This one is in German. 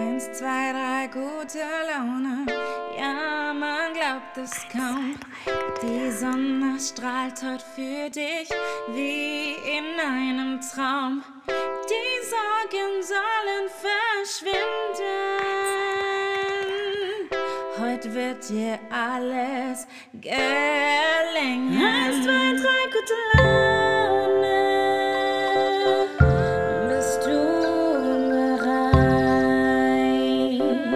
Eins, zwei, drei, gute Laune. Ja, man glaubt es kaum. Die Sonne strahlt heute für dich wie in einem Traum. Die Sorgen sollen verschwinden. Heute wird dir alles gelingen. Eins, zwei, drei,